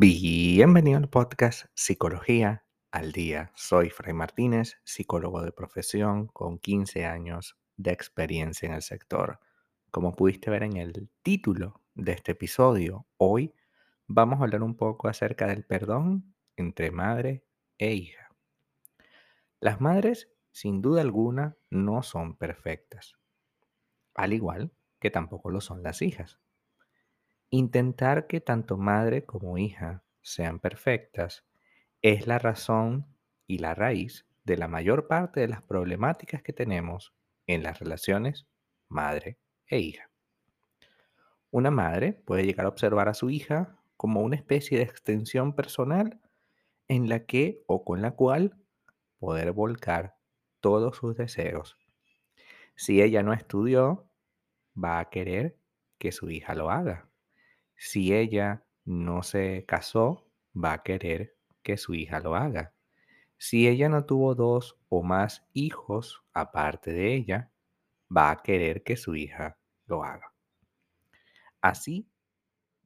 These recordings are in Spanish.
Bienvenido al podcast Psicología al Día. Soy Fray Martínez, psicólogo de profesión con 15 años de experiencia en el sector. Como pudiste ver en el título de este episodio, hoy vamos a hablar un poco acerca del perdón entre madre e hija. Las madres, sin duda alguna, no son perfectas, al igual que tampoco lo son las hijas. Intentar que tanto madre como hija sean perfectas es la razón y la raíz de la mayor parte de las problemáticas que tenemos en las relaciones madre e hija. Una madre puede llegar a observar a su hija como una especie de extensión personal en la que o con la cual poder volcar todos sus deseos. Si ella no estudió, va a querer que su hija lo haga. Si ella no se casó, va a querer que su hija lo haga. Si ella no tuvo dos o más hijos aparte de ella, va a querer que su hija lo haga. Así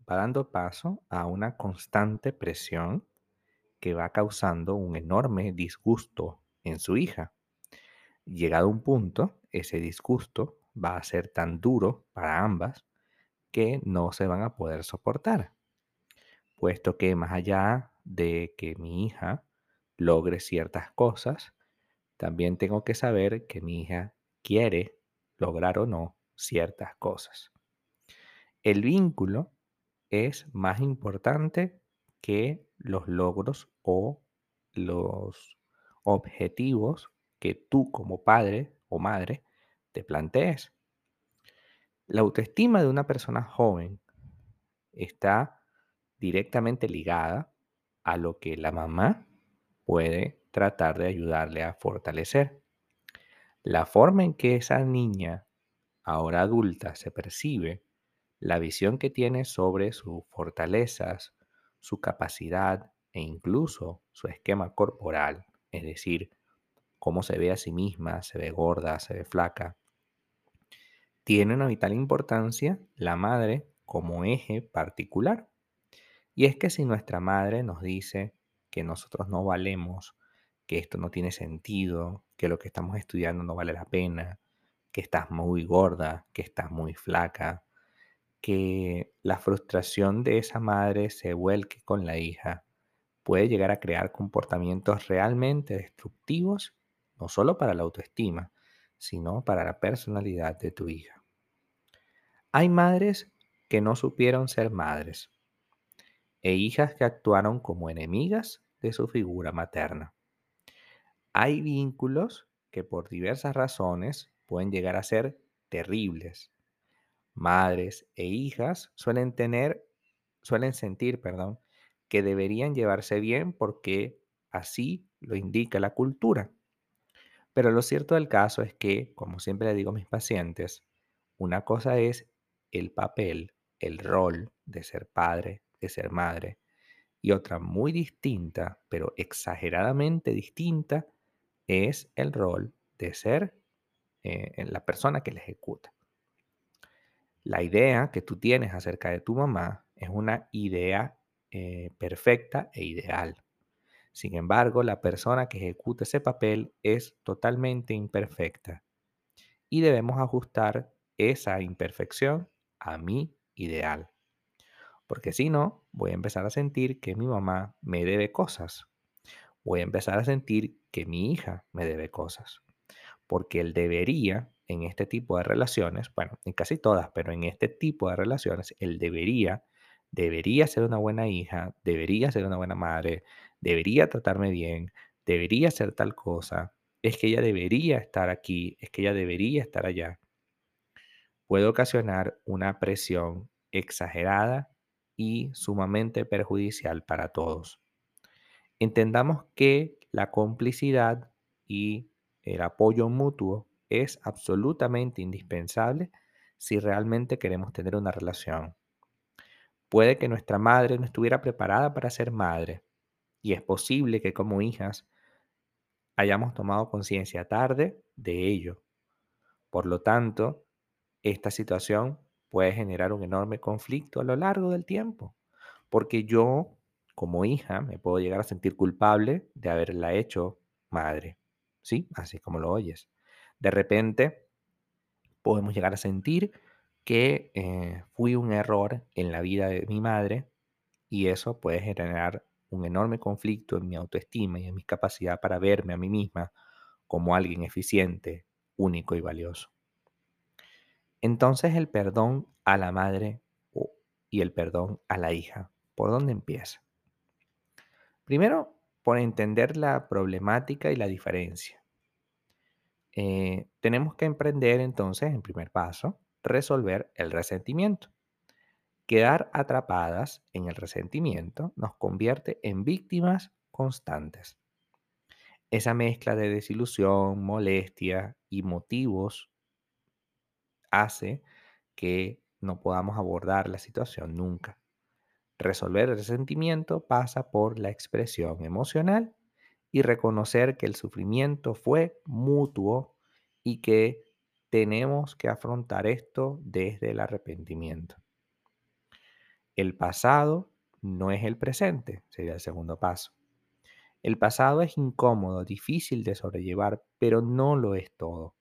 va dando paso a una constante presión que va causando un enorme disgusto en su hija. Llegado un punto, ese disgusto va a ser tan duro para ambas que no se van a poder soportar, puesto que más allá de que mi hija logre ciertas cosas, también tengo que saber que mi hija quiere lograr o no ciertas cosas. El vínculo es más importante que los logros o los objetivos que tú como padre o madre te plantees. La autoestima de una persona joven está directamente ligada a lo que la mamá puede tratar de ayudarle a fortalecer. La forma en que esa niña, ahora adulta, se percibe, la visión que tiene sobre sus fortalezas, su capacidad e incluso su esquema corporal, es decir, cómo se ve a sí misma, se ve gorda, se ve flaca, tiene una vital importancia la madre como eje particular. Y es que si nuestra madre nos dice que nosotros no valemos, que esto no tiene sentido, que lo que estamos estudiando no vale la pena, que estás muy gorda, que estás muy flaca, que la frustración de esa madre se vuelque con la hija, puede llegar a crear comportamientos realmente destructivos, no solo para la autoestima, sino para la personalidad de tu hija. Hay madres que no supieron ser madres e hijas que actuaron como enemigas de su figura materna. Hay vínculos que por diversas razones pueden llegar a ser terribles. Madres e hijas suelen tener, suelen sentir, perdón, que deberían llevarse bien porque así lo indica la cultura. Pero lo cierto del caso es que, como siempre le digo a mis pacientes, una cosa es el papel, el rol de ser padre, de ser madre, y otra muy distinta, pero exageradamente distinta, es el rol de ser eh, la persona que la ejecuta. La idea que tú tienes acerca de tu mamá es una idea eh, perfecta e ideal. Sin embargo, la persona que ejecuta ese papel es totalmente imperfecta y debemos ajustar esa imperfección a mi ideal. Porque si no, voy a empezar a sentir que mi mamá me debe cosas. Voy a empezar a sentir que mi hija me debe cosas. Porque el debería en este tipo de relaciones, bueno, en casi todas, pero en este tipo de relaciones, el debería debería ser una buena hija, debería ser una buena madre, debería tratarme bien, debería ser tal cosa, es que ella debería estar aquí, es que ella debería estar allá, puede ocasionar una presión exagerada y sumamente perjudicial para todos. Entendamos que la complicidad y el apoyo mutuo es absolutamente indispensable si realmente queremos tener una relación. Puede que nuestra madre no estuviera preparada para ser madre y es posible que como hijas hayamos tomado conciencia tarde de ello. Por lo tanto, esta situación puede generar un enorme conflicto a lo largo del tiempo, porque yo como hija me puedo llegar a sentir culpable de haberla hecho madre. ¿Sí? Así como lo oyes. De repente podemos llegar a sentir que eh, fui un error en la vida de mi madre y eso puede generar un enorme conflicto en mi autoestima y en mi capacidad para verme a mí misma como alguien eficiente, único y valioso. Entonces el perdón a la madre y el perdón a la hija, ¿por dónde empieza? Primero, por entender la problemática y la diferencia. Eh, tenemos que emprender entonces, en primer paso, resolver el resentimiento. Quedar atrapadas en el resentimiento nos convierte en víctimas constantes. Esa mezcla de desilusión, molestia y motivos hace que no podamos abordar la situación nunca. Resolver el resentimiento pasa por la expresión emocional y reconocer que el sufrimiento fue mutuo y que tenemos que afrontar esto desde el arrepentimiento. El pasado no es el presente, sería el segundo paso. El pasado es incómodo, difícil de sobrellevar, pero no lo es todo.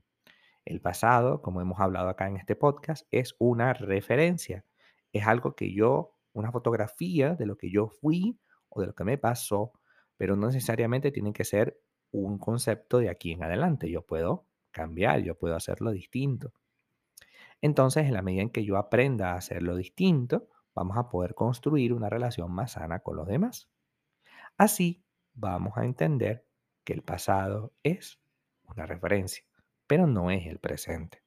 El pasado, como hemos hablado acá en este podcast, es una referencia. Es algo que yo, una fotografía de lo que yo fui o de lo que me pasó, pero no necesariamente tiene que ser un concepto de aquí en adelante. Yo puedo cambiar, yo puedo hacerlo distinto. Entonces, en la medida en que yo aprenda a hacerlo distinto, vamos a poder construir una relación más sana con los demás. Así vamos a entender que el pasado es una referencia, pero no es el presente.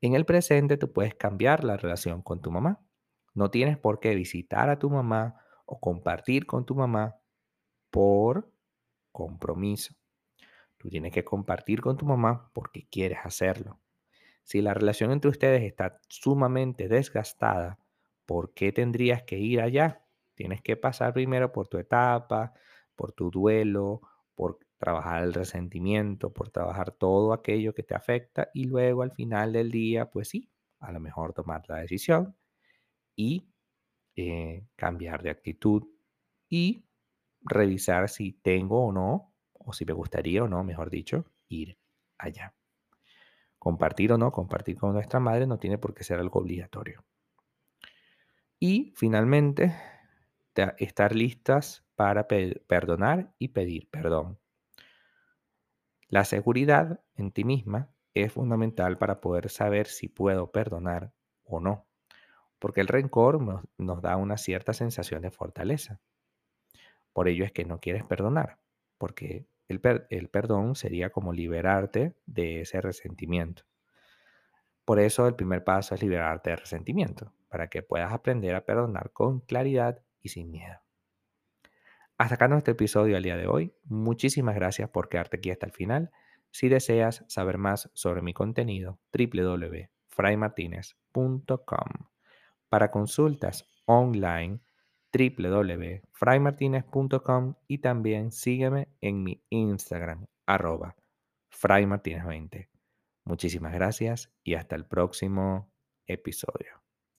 En el presente tú puedes cambiar la relación con tu mamá. No tienes por qué visitar a tu mamá o compartir con tu mamá por compromiso. Tú tienes que compartir con tu mamá porque quieres hacerlo. Si la relación entre ustedes está sumamente desgastada, ¿por qué tendrías que ir allá? Tienes que pasar primero por tu etapa, por tu duelo, por trabajar el resentimiento, por trabajar todo aquello que te afecta y luego al final del día, pues sí, a lo mejor tomar la decisión y eh, cambiar de actitud y revisar si tengo o no, o si me gustaría o no, mejor dicho, ir allá. Compartir o no, compartir con nuestra madre no tiene por qué ser algo obligatorio. Y finalmente, estar listas para perdonar y pedir perdón. La seguridad en ti misma es fundamental para poder saber si puedo perdonar o no, porque el rencor nos, da una cierta sensación de fortaleza. Por ello es que no quieres perdonar, porque el, el perdón sería como liberarte de ese resentimiento. Por eso el primer paso es liberarte de resentimiento, para que puedas aprender a perdonar con claridad y sin miedo. Hasta acá nuestro episodio al día de hoy. Muchísimas gracias por quedarte aquí hasta el final. Si deseas saber más sobre mi contenido, www.fraymartinez.com. Para consultas online, www.fraymartinez.com y también sígueme en mi Instagram, arroba fraymartinez20. Muchísimas gracias y hasta el próximo episodio.